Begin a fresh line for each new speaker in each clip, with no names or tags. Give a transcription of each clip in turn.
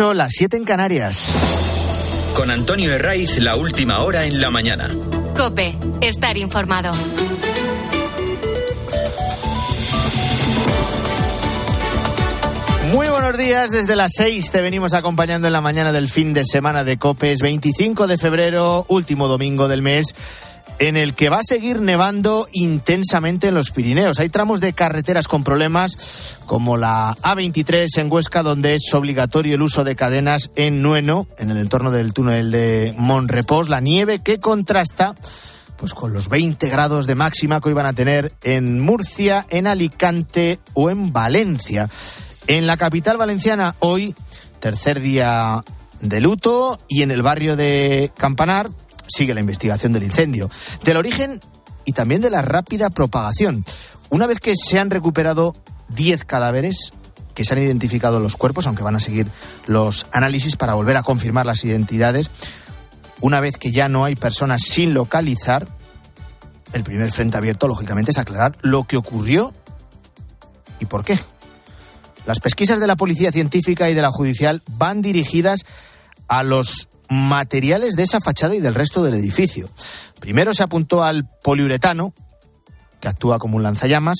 Las 7 en Canarias.
Con Antonio Herraiz, la última hora en la mañana.
Cope, estar informado.
Muy buenos días, desde las 6 te venimos acompañando en la mañana del fin de semana de Copes, 25 de febrero, último domingo del mes en el que va a seguir nevando intensamente en los Pirineos. Hay tramos de carreteras con problemas, como la A23 en Huesca, donde es obligatorio el uso de cadenas en Nueno, en el entorno del túnel de Monrepos. La nieve que contrasta pues con los 20 grados de máxima que hoy van a tener en Murcia, en Alicante o en Valencia. En la capital valenciana hoy, tercer día de luto y en el barrio de Campanar sigue la investigación del incendio, del origen y también de la rápida propagación. Una vez que se han recuperado 10 cadáveres, que se han identificado los cuerpos, aunque van a seguir los análisis para volver a confirmar las identidades, una vez que ya no hay personas sin localizar, el primer frente abierto, lógicamente, es aclarar lo que ocurrió y por qué. Las pesquisas de la Policía Científica y de la Judicial van dirigidas a los materiales de esa fachada y del resto del edificio. Primero se apuntó al poliuretano, que actúa como un lanzallamas,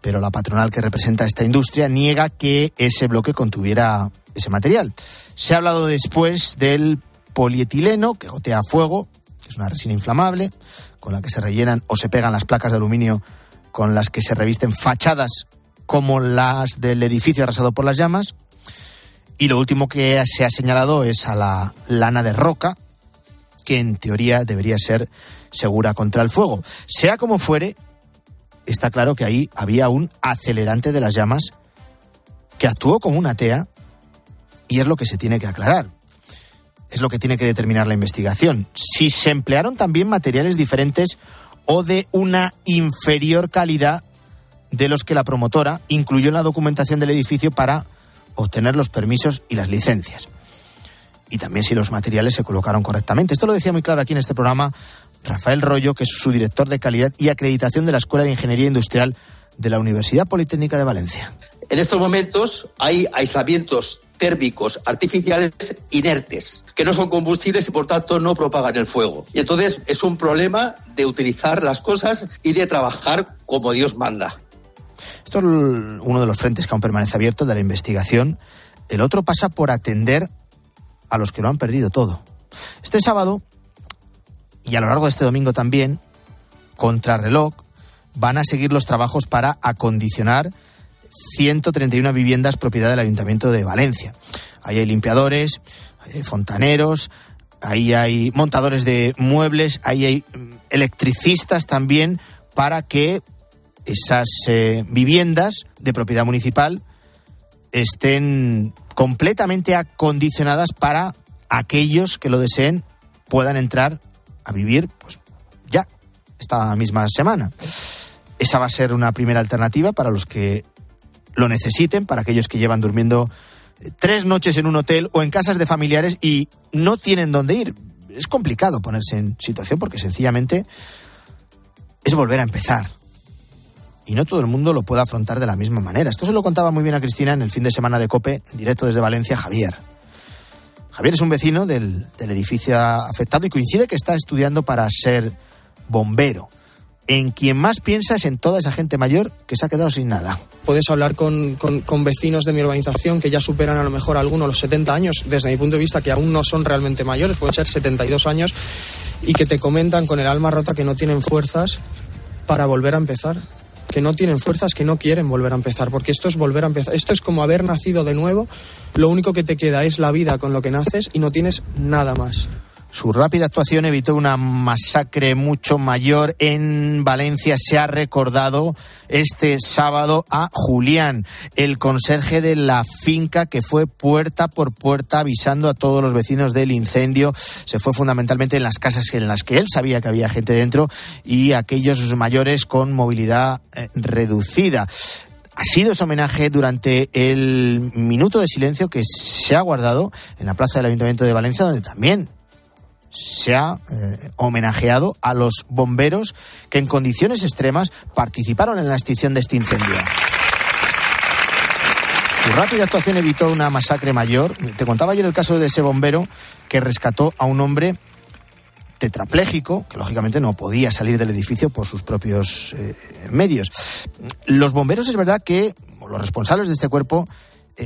pero la patronal que representa esta industria niega que ese bloque contuviera ese material. Se ha hablado después del polietileno, que gotea fuego, que es una resina inflamable, con la que se rellenan o se pegan las placas de aluminio con las que se revisten fachadas como las del edificio arrasado por las llamas. Y lo último que se ha señalado es a la lana de roca, que en teoría debería ser segura contra el fuego. Sea como fuere, está claro que ahí había un acelerante de las llamas que actuó como una tea y es lo que se tiene que aclarar. Es lo que tiene que determinar la investigación. Si se emplearon también materiales diferentes o de una inferior calidad de los que la promotora incluyó en la documentación del edificio para obtener los permisos y las licencias. Y también si los materiales se colocaron correctamente. Esto lo decía muy claro aquí en este programa Rafael Rollo, que es su director de calidad y acreditación de la Escuela de Ingeniería Industrial de la Universidad Politécnica de Valencia.
En estos momentos hay aislamientos térmicos artificiales inertes, que no son combustibles y por tanto no propagan el fuego. Y entonces es un problema de utilizar las cosas y de trabajar como Dios manda.
Esto es uno de los frentes que aún permanece abierto de la investigación. El otro pasa por atender a los que lo han perdido todo. Este sábado, y a lo largo de este domingo también, contrarreloj, van a seguir los trabajos para acondicionar 131 viviendas propiedad del Ayuntamiento de Valencia. Ahí hay limpiadores, hay fontaneros, ahí hay montadores de muebles, ahí hay mm, electricistas también para que esas eh, viviendas de propiedad municipal estén completamente acondicionadas para aquellos que lo deseen puedan entrar a vivir pues ya esta misma semana. Esa va a ser una primera alternativa para los que lo necesiten, para aquellos que llevan durmiendo eh, tres noches en un hotel o en casas de familiares y no tienen dónde ir. Es complicado ponerse en situación porque sencillamente es volver a empezar y no todo el mundo lo puede afrontar de la misma manera. Esto se lo contaba muy bien a Cristina en el fin de semana de COPE, directo desde Valencia, Javier. Javier es un vecino del, edificio afectado y coincide que está estudiando para ser bombero. En quien más piensa es en toda esa gente mayor que se ha quedado sin nada.
Puedes hablar con, con, vecinos de mi urbanización que ya superan a lo mejor algunos los 70 años, desde mi punto de vista que aún no son realmente mayores, pueden ser 72 años, y que te comentan con el alma rota que no tienen fuerzas para volver a empezar que no tienen fuerzas, que no quieren volver a empezar, porque esto es volver a empezar. Esto es como haber nacido de nuevo, lo único que te queda es la vida con lo que naces y no tienes nada más.
Su rápida actuación evitó una masacre mucho mayor en Valencia. Se ha recordado este sábado a Julián, el conserje de la finca que fue puerta por puerta avisando a todos los vecinos del incendio. Se fue fundamentalmente en las casas en las que él sabía que había gente dentro y aquellos mayores con movilidad eh, reducida ha sido ese homenaje durante el minuto de silencio que se ha guardado en la plaza del Ayuntamiento de Valencia, donde también se ha eh, homenajeado a los bomberos que en condiciones extremas participaron en la extinción de este incendio. Su rápida actuación evitó una masacre mayor. Te contaba ayer el caso de ese bombero que rescató a un hombre tetrapléjico, que lógicamente no podía salir del edificio por sus propios eh, medios. Los bomberos es verdad que los responsables de este cuerpo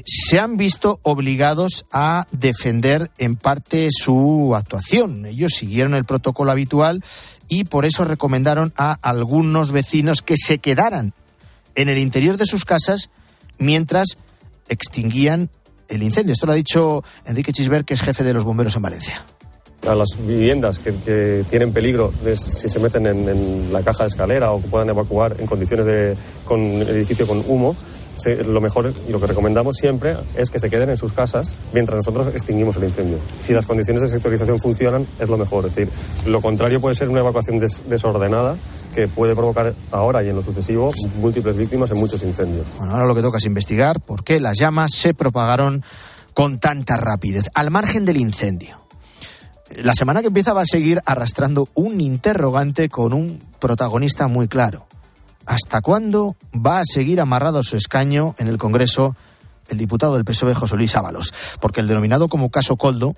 se han visto obligados a defender en parte su actuación. Ellos siguieron el protocolo habitual y por eso recomendaron a algunos vecinos que se quedaran en el interior de sus casas mientras extinguían el incendio. Esto lo ha dicho Enrique Chisber, que es jefe de los bomberos en Valencia
a las viviendas que, tienen peligro de, si se meten en, la caja de escalera o que puedan evacuar en condiciones de con edificio con humo, lo mejor y lo que recomendamos siempre es que se queden en sus casas mientras nosotros extinguimos el incendio. Si las condiciones de sectorización funcionan, es lo mejor. Es decir, lo contrario puede ser una evacuación desordenada que puede provocar ahora y en lo sucesivo múltiples víctimas en muchos incendios.
Bueno, ahora lo que toca es investigar por qué las llamas se propagaron con tanta rapidez, al margen del incendio. La semana que empieza va a seguir arrastrando un interrogante con un protagonista muy claro. ¿Hasta cuándo va a seguir amarrado su escaño en el Congreso el diputado del PSOE José Luis Ábalos? Porque el denominado como caso Coldo,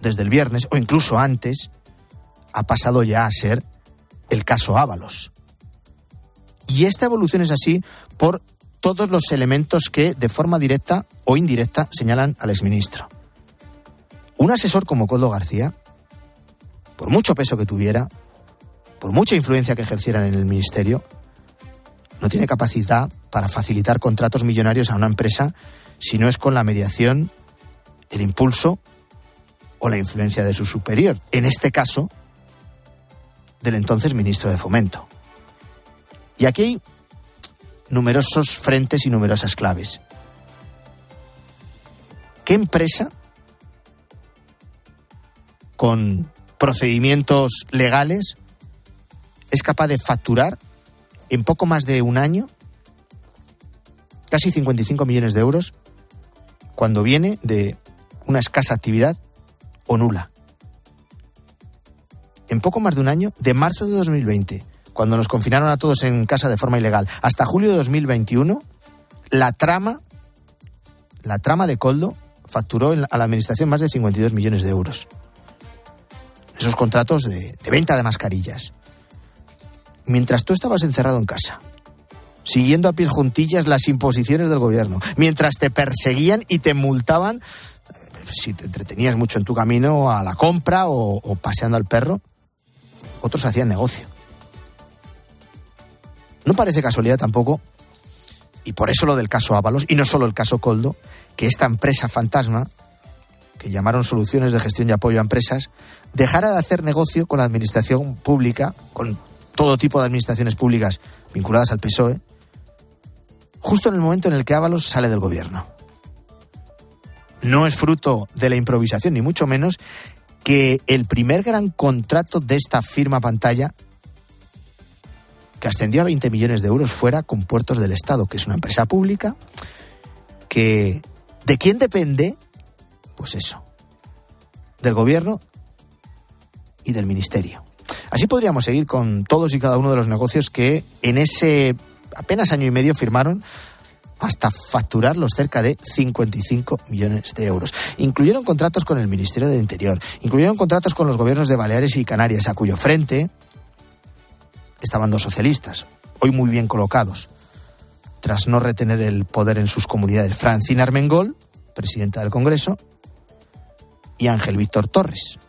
desde el viernes o incluso antes, ha pasado ya a ser el caso Ábalos. Y esta evolución es así por todos los elementos que, de forma directa o indirecta, señalan al exministro. Un asesor como Coldo García, por mucho peso que tuviera, por mucha influencia que ejerciera en el ministerio, no tiene capacidad para facilitar contratos millonarios a una empresa si no es con la mediación, el impulso o la influencia de su superior. En este caso, del entonces ministro de Fomento. Y aquí hay numerosos frentes y numerosas claves. ¿Qué empresa con procedimientos legales es capaz de facturar en poco más de un año casi 55 millones de euros cuando viene de una escasa actividad o nula. En poco más de un año, de marzo de 2020, cuando nos confinaron a todos en casa de forma ilegal, hasta julio de 2021, la trama, la trama de Coldo facturó a la administración más de 52 millones de euros esos contratos de, venta de mascarillas. Mientras tú estabas encerrado en casa, siguiendo a pies juntillas las imposiciones del gobierno, mientras te perseguían y te multaban si te entretenías mucho en tu camino a la compra o, o paseando al perro, otros hacían negocio. No parece casualidad tampoco, y por eso lo del caso Ábalos, y no solo el caso Coldo, que esta empresa fantasma que llamaron Soluciones de Gestión y Apoyo a Empresas, dejara de hacer negocio con la administración pública, con todo tipo de administraciones públicas vinculadas al PSOE, justo en el momento en el que Ábalos sale del gobierno. No es fruto de la improvisación, ni mucho menos, que el primer gran contrato de esta firma pantalla, que ascendió a 20 millones de euros, fuera con Puertos del Estado, que es una empresa pública, que de quién depende pues eso, del gobierno y del ministerio. Así podríamos seguir con todos y cada uno de los negocios que en ese apenas año y medio firmaron hasta facturar los cerca de 55 millones de euros. Incluyeron contratos con el Ministerio del Interior, incluyeron contratos con los gobiernos de Baleares y Canarias, a cuyo frente estaban dos socialistas, hoy muy bien colocados, tras no retener el poder en sus comunidades. Francina Armengol, presidenta del Congreso, y Ángel Víctor Torres,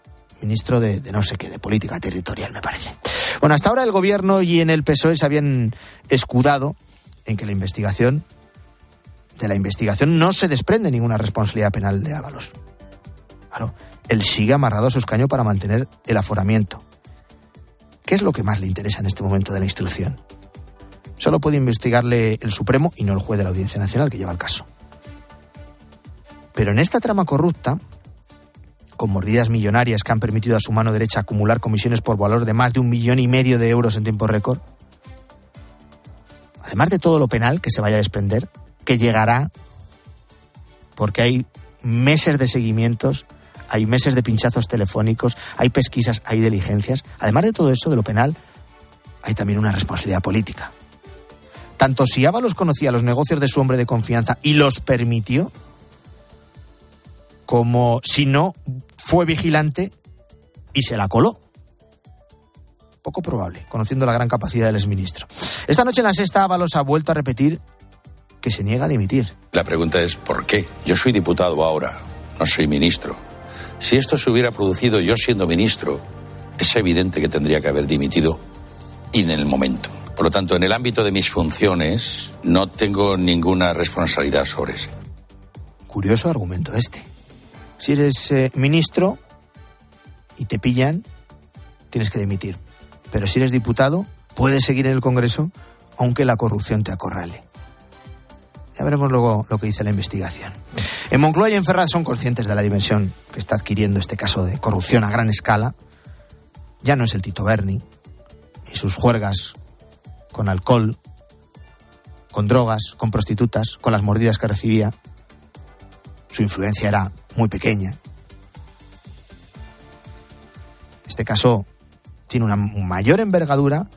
ministro de, no sé qué, de política territorial, me parece. Bueno, hasta ahora el gobierno y en el PSOE se habían escudado en que la investigación, de la investigación no se desprende ninguna responsabilidad penal de Ábalos. Claro, él sigue amarrado a su escaño para mantener el aforamiento. ¿Qué es lo que más le interesa en este momento de la instrucción? Solo puede investigarle el Supremo y no el juez de la Audiencia Nacional que lleva el caso. Pero en esta trama corrupta, con mordidas millonarias que han permitido a su mano derecha acumular comisiones por valor de más de un millón y medio de euros en tiempo récord. Además de todo lo penal que se vaya a desprender, que llegará porque hay meses de seguimientos, hay meses de pinchazos telefónicos, hay pesquisas, hay diligencias. Además de todo eso, de lo penal, hay también una responsabilidad política. tanto si Ábalos conocía los negocios de su hombre de confianza y los permitió, como si no fue vigilante y se la coló. Poco probable, conociendo la gran capacidad del exministro. Esta noche en la sexta Ábalos ha vuelto a repetir que se niega a dimitir.
La pregunta es ¿por qué? Yo soy diputado ahora, no soy ministro. Si esto se hubiera producido yo siendo ministro, es evidente que tendría que haber dimitido en el momento. Por lo tanto, en el ámbito de mis funciones no tengo ninguna responsabilidad sobre eso.
Curioso argumento este. Si eres eh, ministro y te pillan, tienes que dimitir. Pero si eres diputado, puedes seguir en el Congreso aunque la corrupción te acorrale. Ya veremos luego lo que dice la investigación. En Moncloa y en Ferraz son conscientes de la dimensión que está adquiriendo este caso de corrupción a gran escala. Ya no es el Tito Berni y sus juergas con alcohol, con drogas, con prostitutas, con las mordidas que recibía. Su influencia era muy pequeña. Este caso tiene una mayor envergadura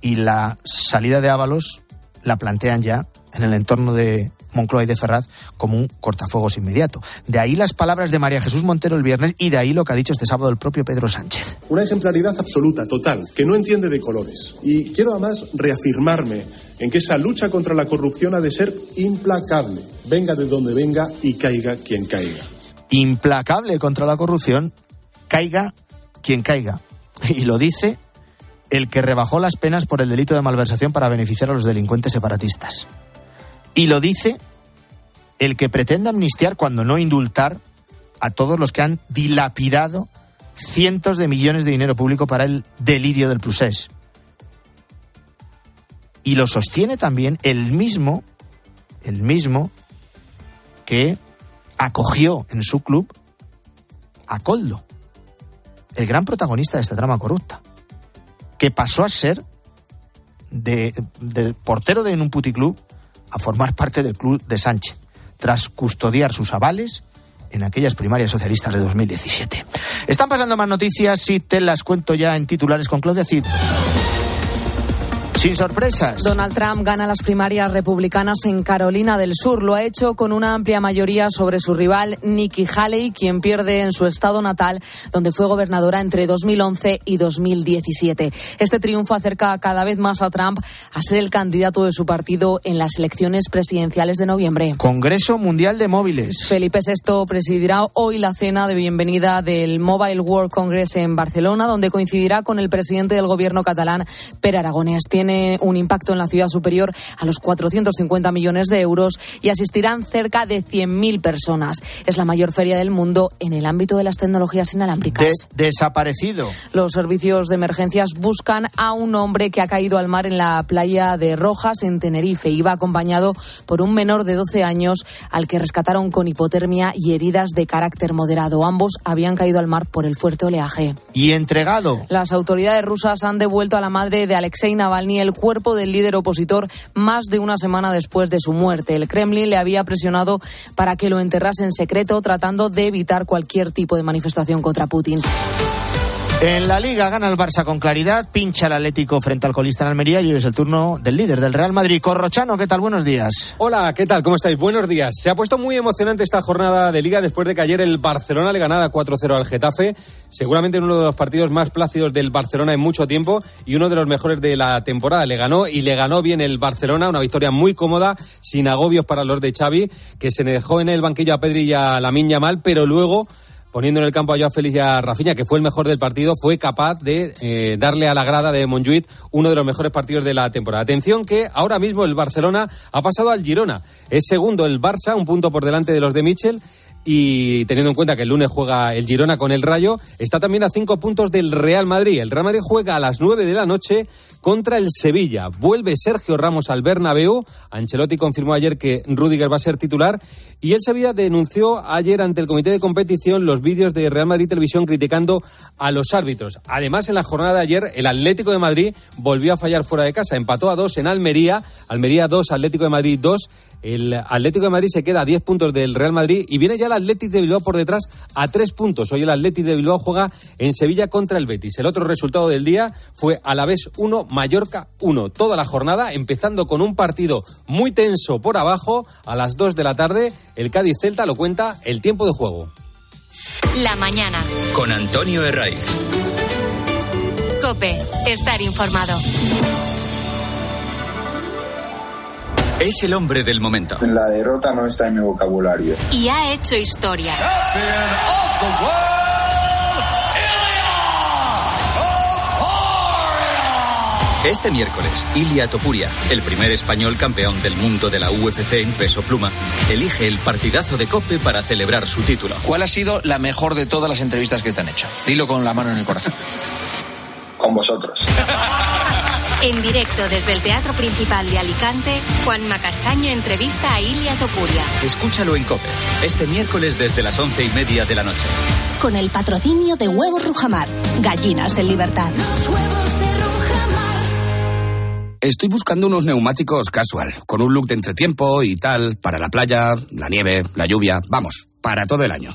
y la salida de Ábalos la plantean ya en el entorno de Moncloa y de Ferraz como un cortafuegos inmediato. De ahí las palabras de María Jesús Montero el viernes y de ahí lo que ha dicho este sábado el propio Pedro Sánchez.
Una ejemplaridad absoluta, total, que no entiende de colores. Y quiero además reafirmarme en que esa lucha contra la corrupción ha de ser implacable, venga de donde venga y caiga quien caiga.
Implacable contra la corrupción, caiga quien caiga. Y lo dice el que rebajó las penas por el delito de malversación para beneficiar a los delincuentes separatistas. Y lo dice el que pretende amnistiar cuando no indultar a todos los que han dilapidado cientos de millones de dinero público para el delirio del Prusés. Y lo sostiene también el mismo, el mismo que acogió en su club a Coldo, el gran protagonista de esta trama corrupta que pasó a ser de, portero de un puticlub a formar parte del club de Sánchez, tras custodiar sus avales en aquellas primarias socialistas de 2017. Están pasando más noticias y te las cuento ya en titulares con Claudia Cid. Sin sorpresas.
Donald Trump gana las primarias republicanas en Carolina del Sur. Lo ha hecho con una amplia mayoría sobre su rival Nikki Haley, quien pierde en su estado natal, donde fue gobernadora entre 2011 y 2017. Este triunfo acerca cada vez más a Trump a ser el candidato de su partido en las elecciones presidenciales de noviembre.
Congreso Mundial de Móviles.
Felipe VI presidirá hoy la cena de bienvenida del Mobile World Congress en Barcelona, donde coincidirá con el presidente del gobierno catalán, Per Aragonés. Tiene tiene un impacto en la ciudad superior a los 450 millones de euros y asistirán cerca de 100.000 personas. Es la mayor feria del mundo en el ámbito de las tecnologías inalámbricas.
desaparecido.
Los servicios de emergencias buscan a un hombre que ha caído al mar en la playa de Rojas, en Tenerife. Iba acompañado por un menor de 12 años al que rescataron con hipotermia y heridas de carácter moderado. Ambos habían caído al mar por el fuerte oleaje.
Y entregado.
Las autoridades rusas han devuelto a la madre de Alexei Navalny el cuerpo del líder opositor más de una semana después de su muerte. El Kremlin le había presionado para que lo enterrase en secreto, tratando de evitar cualquier tipo de manifestación contra Putin.
En la Liga gana el Barça con claridad, pincha el Atlético frente al colista en Almería y hoy es el turno del líder del Real Madrid. Corrochano, ¿qué tal? Buenos días.
Hola, ¿qué tal? ¿Cómo estáis? Buenos días. Se ha puesto muy emocionante esta jornada de Liga después de que ayer el Barcelona le ganara 4-0 al Getafe. Seguramente uno de los partidos más plácidos del Barcelona en mucho tiempo y uno de los mejores de la temporada. Le ganó y le ganó bien el Barcelona, una victoria muy cómoda, sin agobios para los de Xavi, que se dejó en el banquillo a Pedri y a Lamin mal, pero luego poniendo en el campo a Joao Félix y a Rafinha, que fue el mejor del partido, fue capaz de eh, darle a la grada de Montjuic uno de los mejores partidos de la temporada. Atención que ahora mismo el Barcelona ha pasado al Girona. Es segundo el Barça, un punto por delante de los de Mitchell y teniendo en cuenta que el lunes juega el Girona con el Rayo, está también a cinco puntos del Real Madrid. El Real Madrid juega a las nueve de la noche contra el Sevilla. Vuelve Sergio Ramos al Bernabéu. Ancelotti confirmó ayer que Rudiger va a ser titular y el Sevilla denunció ayer ante el comité de competición los vídeos de Real Madrid Televisión criticando a los árbitros. Además, en la jornada de ayer, el Atlético de Madrid volvió a fallar fuera de casa. Empató a dos en Almería. Almería 2, Atlético de Madrid 2 El Atlético de Madrid se queda a 10 puntos del Real Madrid y viene ya el Atlético de Bilbao por detrás a 3 puntos. Hoy el Atlético de Bilbao juega en Sevilla contra el Betis. El otro resultado del día fue Alavés 1, Mallorca 1. Toda la jornada empezando con un partido muy tenso por abajo a las 2 de la tarde. El Cádiz Celta lo cuenta el tiempo de juego.
La mañana.
Con Antonio Herraiz.
Cope, estar informado.
Es el hombre del momento.
La derrota no está en mi vocabulario.
Y ha hecho historia.
Este miércoles, Ilia Topuria, el primer español campeón del mundo de la UFC en peso pluma, elige el partidazo de Cope para celebrar su título.
¿Cuál ha sido la mejor de todas las entrevistas que te han hecho? Dilo con la mano en el corazón.
Con vosotros.
En directo desde el Teatro Principal de Alicante, Juanma Castaño entrevista a Ilia Topuria.
Escúchalo en Cope, este miércoles desde las once y media de la noche.
Con el patrocinio de Huevos Rujamar, gallinas en libertad.
Estoy buscando unos neumáticos casual, con un look de entretiempo y tal, para la playa, la nieve, la lluvia, vamos, para todo el año.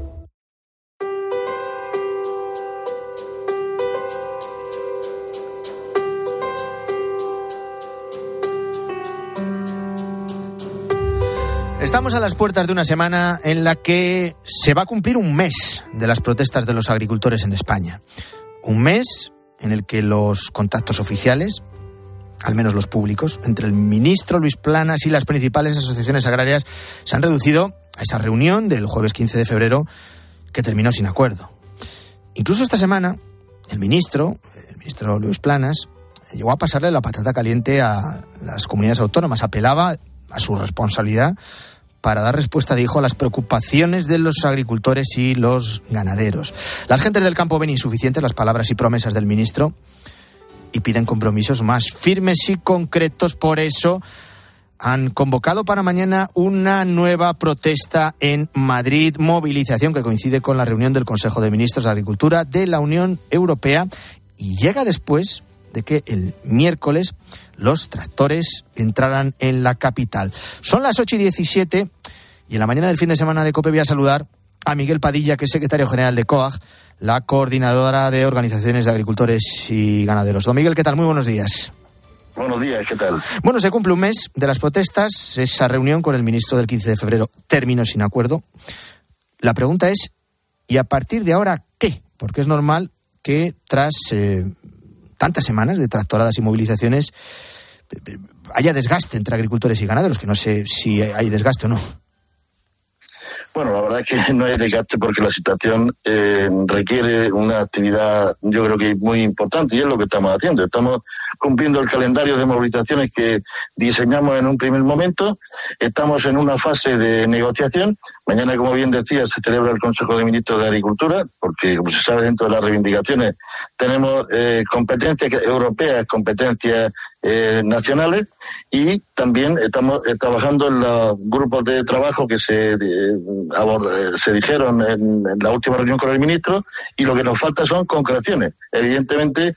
Estamos a las puertas de una semana en la que se va a cumplir un mes de las protestas de los agricultores en España. Un mes en el que los contactos oficiales, al menos los públicos, entre el ministro Luis Planas y las principales asociaciones agrarias se han reducido a esa reunión del jueves 15 de febrero que terminó sin acuerdo. Incluso esta semana, el ministro, el ministro Luis Planas, llegó a pasarle la patata caliente a las comunidades autónomas, apelaba a su responsabilidad para dar respuesta, dijo, a las preocupaciones de los agricultores y los ganaderos. Las gentes del campo ven insuficientes las palabras y promesas del ministro y piden compromisos más firmes y concretos. Por eso han convocado para mañana una nueva protesta en Madrid, movilización que coincide con la reunión del Consejo de Ministros de Agricultura de la Unión Europea y llega después de que el miércoles los tractores entraran en la capital. Son las 8 y 17 y en la mañana del fin de semana de COPE voy a saludar a Miguel Padilla, que es secretario general de COAG, la coordinadora de organizaciones de agricultores y ganaderos. Don Miguel, ¿qué tal? Muy buenos días.
Buenos días, ¿qué tal?
Bueno, se cumple un mes de las protestas. Esa reunión con el ministro del 15 de febrero terminó sin acuerdo. La pregunta es, ¿y a partir de ahora qué? Porque es normal que tras eh, tantas semanas de tractoradas y movilizaciones haya desgaste entre agricultores y ganaderos, que no sé si hay desgaste o no.
Bueno, la verdad es que no hay desgaste porque la situación eh, requiere una actividad, yo creo que muy importante y es lo que estamos haciendo. Estamos cumpliendo el calendario de movilizaciones que diseñamos en un primer momento. Estamos en una fase de negociación. Mañana, como bien decía, se celebra el Consejo de Ministros de Agricultura, porque, como se sabe, dentro de las reivindicaciones tenemos eh, competencias europeas, competencias eh, nacionales y también estamos eh, trabajando en los grupos de trabajo que se, eh, se dijeron en, la última reunión con el ministro y lo que nos falta son concreciones. Evidentemente,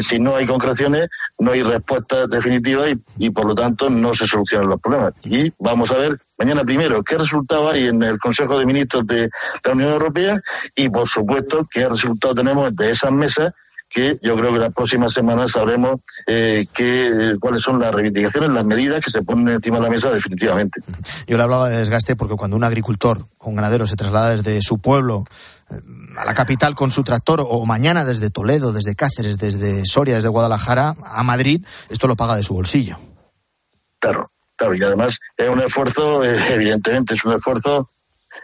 si no hay concreciones, no hay respuesta definitiva y, y por lo tanto no se solucionan los problemas. Y vamos a ver mañana primero qué resultado hay en el Consejo de Ministros de la Unión Europea y por supuesto qué resultado tenemos de esas mesas que yo creo que las próximas semanas sabremos eh, cuáles son las reivindicaciones, las medidas que se ponen encima de la mesa definitivamente.
Yo le hablaba de desgaste porque cuando un agricultor o un ganadero se traslada desde su pueblo eh, a la capital con su tractor o mañana desde Toledo, desde Cáceres, desde Soria, desde Guadalajara a Madrid, esto lo paga de su bolsillo.
Claro, claro, y además es un esfuerzo, eh, evidentemente, es un esfuerzo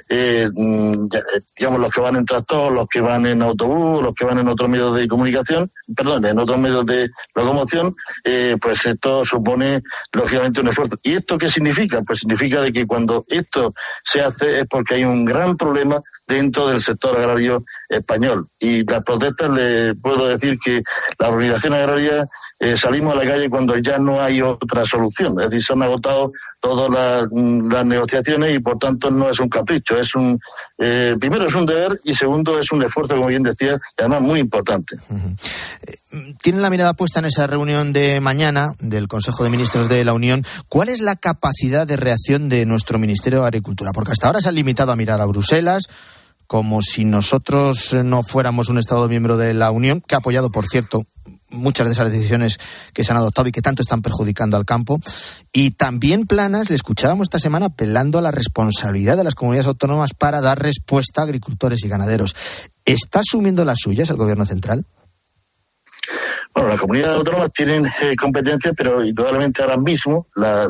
eh, mm, eh, digamos, los que van en tractor, los que van en autobús, los que van en otros medios de comunicación, perdón, en otros medios de locomoción, eh, pues esto supone, lógicamente, un esfuerzo. ¿Y esto qué significa? Pues significa de que cuando esto se hace es porque hay un gran problema dentro del sector agrario español. Y las protestas, le puedo decir que la organización agraria eh, salimos a la calle cuando ya no hay otra solución. Es decir, se han agotado todas las, las negociaciones y por tanto no es un capricho. Es un, eh, primero es un deber y segundo es un esfuerzo, como bien decía, y además muy importante.
Tienen la mirada puesta en esa reunión de mañana del Consejo de Ministros de la Unión. ¿Cuál es la capacidad de reacción de nuestro Ministerio de Agricultura? Porque hasta ahora se han limitado a mirar a Bruselas como si nosotros no fuéramos un Estado miembro de la Unión, que ha apoyado, por cierto, muchas de esas decisiones que se han adoptado y que tanto están perjudicando al campo. Y también Planas, le escuchábamos esta semana apelando a la responsabilidad de las comunidades autónomas para dar respuesta a agricultores y ganaderos. ¿Está asumiendo las suyas el Gobierno central?
Bueno, las comunidades autónomas tienen eh, competencias, pero indudablemente ahora mismo las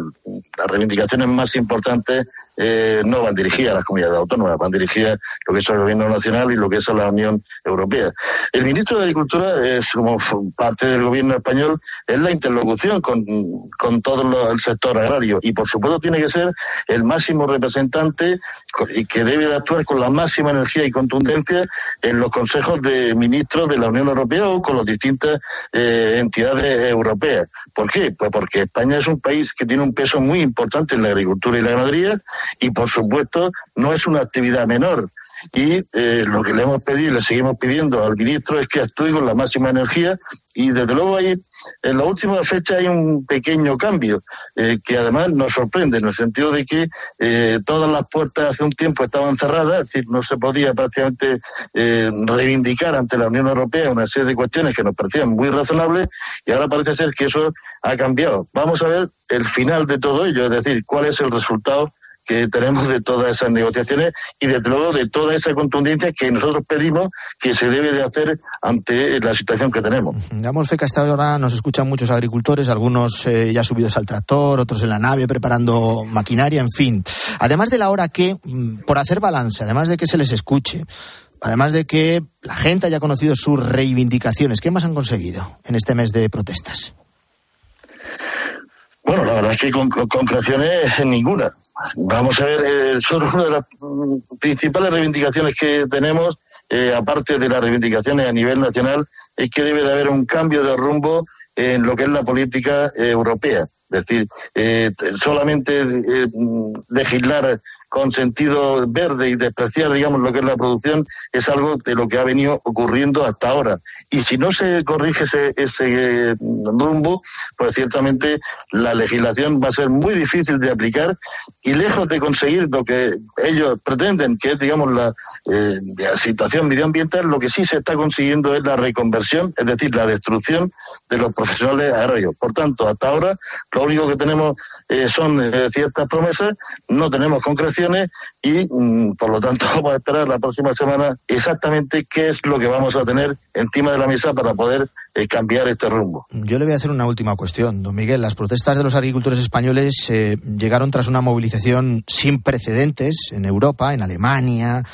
reivindicaciones más importantes eh, no van dirigidas a las comunidades autónomas, van dirigidas lo que es el gobierno nacional y lo que es la Unión Europea. El ministro de Agricultura es como parte del gobierno español, es la interlocución con, con todo el sector agrario y por supuesto tiene que ser el máximo representante y que debe de actuar con la máxima energía y contundencia en los consejos de ministros de la Unión Europea o con las eh, entidades europeas. ¿Por qué? Pues porque España es un país que tiene un peso muy importante en la agricultura y la ganadería y por supuesto no es una actividad menor. Y eh, lo que le hemos pedido y le seguimos pidiendo al ministro es que actúe con la máxima energía y desde luego hay, en la última fecha hay un pequeño cambio eh, que además nos sorprende en el sentido de que eh, todas las puertas hace un tiempo estaban cerradas, es decir, no se podía prácticamente reivindicar ante la Unión Europea una serie de cuestiones que nos parecían muy razonables y ahora parece ser que eso ha cambiado. Vamos a ver el final de todo ello, es decir, cuál es el resultado que tenemos de todas esas negociaciones y desde luego de toda esa contundencia que nosotros pedimos que se debe de hacer ante la situación que tenemos.
Damos fe que hasta ahora nos escuchan muchos agricultores, algunos eh, ya subidos al tractor, otros en la nave preparando maquinaria, en fin. Además de la hora que, mm, por hacer balance, además de que se les escuche, además de que la gente haya conocido sus reivindicaciones, ¿qué más han conseguido en este mes de protestas?
Bueno, la verdad es que con, concreciones ninguna. Vamos a ver, eh, una de las mm, principales reivindicaciones que tenemos, eh, aparte de las reivindicaciones a nivel nacional, es que debe de haber un cambio de rumbo en lo que es la política eh, europea. Es decir, solamente legislar con sentido verde y despreciar, digamos, lo que es la producción, es algo de lo que ha venido ocurriendo hasta ahora. Y si no se corrige ese, ese rumbo, pues ciertamente la legislación va a ser muy difícil de aplicar y lejos de conseguir lo que ellos pretenden, que es, digamos, la, eh, situación medioambiental, lo que sí se está consiguiendo es la reconversión, es decir, la destrucción de los profesionales agrarios. Por tanto, hasta ahora lo único que tenemos eh, son eh, ciertas promesas, no tenemos y, mm, por lo tanto, vamos a esperar la próxima semana exactamente qué es lo que vamos a tener encima de la mesa para poder eh, cambiar este rumbo.
Yo le voy a hacer una última cuestión, don Miguel. Las protestas de los agricultores españoles llegaron tras una movilización sin precedentes en Europa, en Alemania,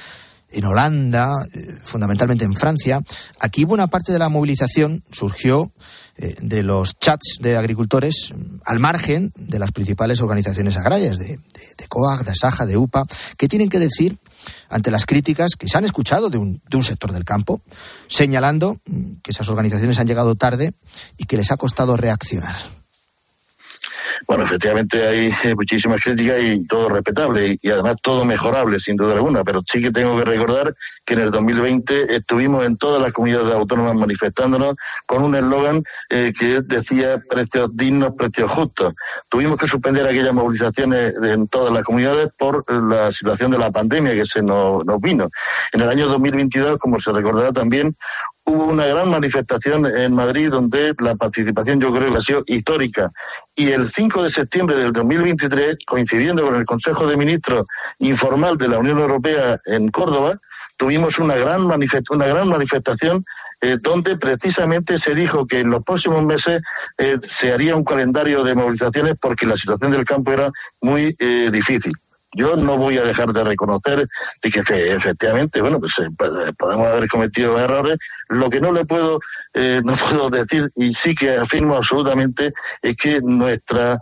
en Holanda, fundamentalmente en Francia. Aquí buena parte de la movilización surgió eh, de los chats de agricultores al margen de las principales organizaciones agrarias, de, de, COAG, de ASAJA, de UPA, que tienen que decir ante las críticas que se han escuchado de un, de un sector del campo, señalando que esas organizaciones han llegado tarde y que les ha costado reaccionar.
Bueno, efectivamente hay eh, muchísimas críticas y todo respetable y, además todo mejorable, sin duda alguna, pero sí que tengo que recordar que en el 2020 estuvimos en todas las comunidades autónomas manifestándonos con un eslogan eh, que decía precios dignos, precios justos. Tuvimos que suspender aquellas movilizaciones en todas las comunidades por la situación de la pandemia que se nos, nos vino. En el año 2022, como se recordará también, hubo una gran manifestación en Madrid donde la participación yo creo que ha sido histórica. Y el 5 de septiembre del 2023, coincidiendo con el Consejo de Ministros informal de la Unión Europea en Córdoba, tuvimos una gran, una gran manifestación eh, donde precisamente se dijo que en los próximos meses eh, se haría un calendario de movilizaciones porque la situación del campo era muy eh, difícil. Yo no voy a dejar de reconocer de que efectivamente, bueno, pues podemos haber cometido errores. Lo que no le puedo, no puedo decir y sí que afirmo absolutamente es que nuestra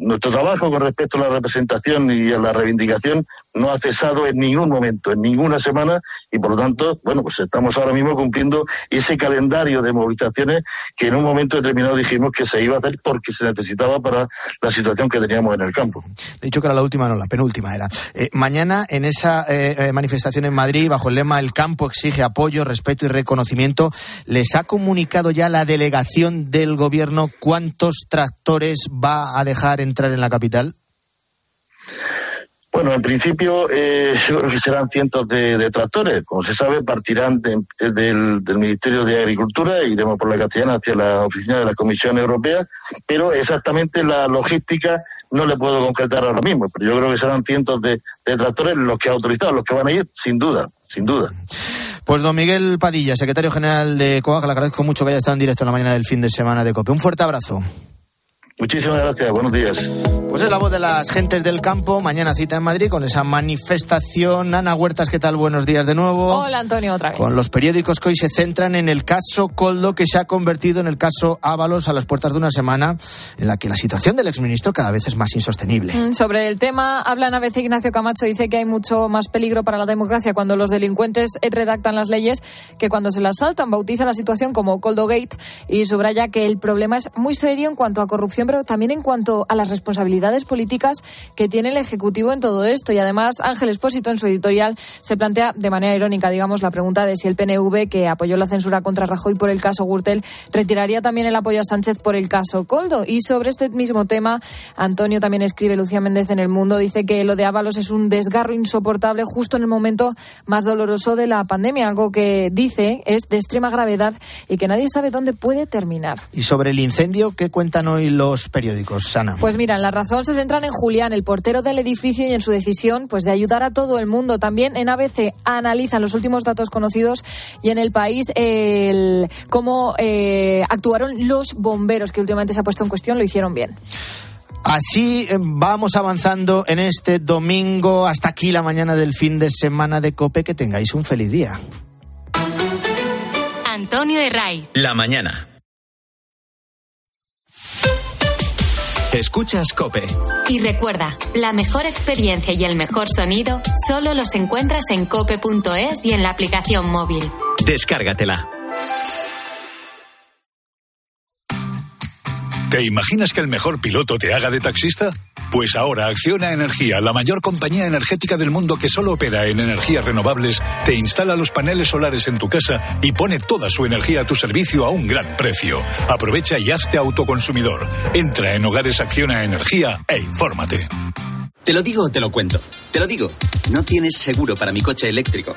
nuestro trabajo con respecto a la representación y a la reivindicación no ha cesado en ningún momento, en ninguna semana, y por lo tanto, bueno, pues estamos ahora mismo cumpliendo ese calendario de movilizaciones que en un momento determinado dijimos que se iba a hacer porque se necesitaba para la situación que teníamos en el campo.
Dicho que era la última, no, la penúltima era. Eh, mañana, en esa eh, eh, manifestación en Madrid, bajo el lema El campo exige apoyo, respeto y reconocimiento, ¿les ha comunicado ya la delegación del gobierno cuántos tractores va a dejar entrar en la capital?
Bueno, en principio eh, serán cientos de, tractores. Como se sabe, partirán del, Ministerio de Agricultura e iremos por la Castellana hacia la oficina de la Comisión Europea, pero exactamente la logística no le puedo concretar ahora mismo, pero yo creo que serán cientos de, tractores los que ha autorizado, los que van a ir, sin duda, sin duda.
Pues don Miguel Padilla, secretario general de COAG, le agradezco mucho que haya estado en directo en la mañana del fin de semana de COPE. Un fuerte abrazo.
Muchísimas gracias, buenos días.
Pues es la voz de las gentes del campo. Mañana cita en Madrid con esa manifestación. Ana Huertas, ¿qué tal? Buenos días de nuevo.
Hola, Antonio, otra vez.
Con los periódicos que hoy se centran en el caso Coldo, que se ha convertido en el caso Ábalos a las puertas de una semana en la que la situación del exministro cada vez es más insostenible.
Mm, sobre el tema, hablan a veces Ignacio Camacho, dice que hay mucho más peligro para la democracia cuando los delincuentes redactan las leyes que cuando se las saltan. Bautiza la situación como Coldo Gate y subraya que el problema es muy serio en cuanto a corrupción pero también en cuanto a las responsabilidades políticas que tiene el Ejecutivo en todo esto. Y además, Ángel Espósito, en su editorial, se plantea de manera irónica, digamos, la pregunta de si el PNV, que apoyó la censura contra Rajoy por el caso Gürtel, retiraría también el apoyo a Sánchez por el caso Coldo. Y sobre este mismo tema, Antonio también escribe, Lucía Méndez en El Mundo, dice que lo de Ábalos es un desgarro insoportable justo en el momento más doloroso de la pandemia, algo que dice es de extrema gravedad y que nadie sabe dónde puede terminar.
Y sobre el incendio, ¿qué cuentan hoy los periódicos, Sana?
Pues mira, en La Razón se centran en Julián, el portero del edificio, y en su decisión pues, de ayudar a todo el mundo. También en ABC analizan los últimos datos conocidos y en el país el, cómo eh, actuaron los bomberos, que últimamente se ha puesto en cuestión, lo hicieron bien.
Así eh, vamos avanzando en este domingo. Hasta aquí la mañana del fin de semana de Cope. Que tengáis un feliz día.
Antonio de Ray.
La mañana. Escuchas Cope.
Y recuerda, la mejor experiencia y el mejor sonido solo los encuentras en cope.es y en la aplicación móvil.
Descárgatela.
¿Te imaginas que el mejor piloto te haga de taxista? Pues ahora Acciona Energía, la mayor compañía energética del mundo que solo opera en energías renovables, te instala los paneles solares en tu casa y pone toda su energía a tu servicio a un gran precio. Aprovecha y hazte autoconsumidor. Entra en Hogares Acciona Energía e infórmate.
Te lo digo o te lo cuento. Te lo digo. No tienes seguro para mi coche eléctrico.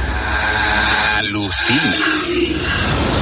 Alucina.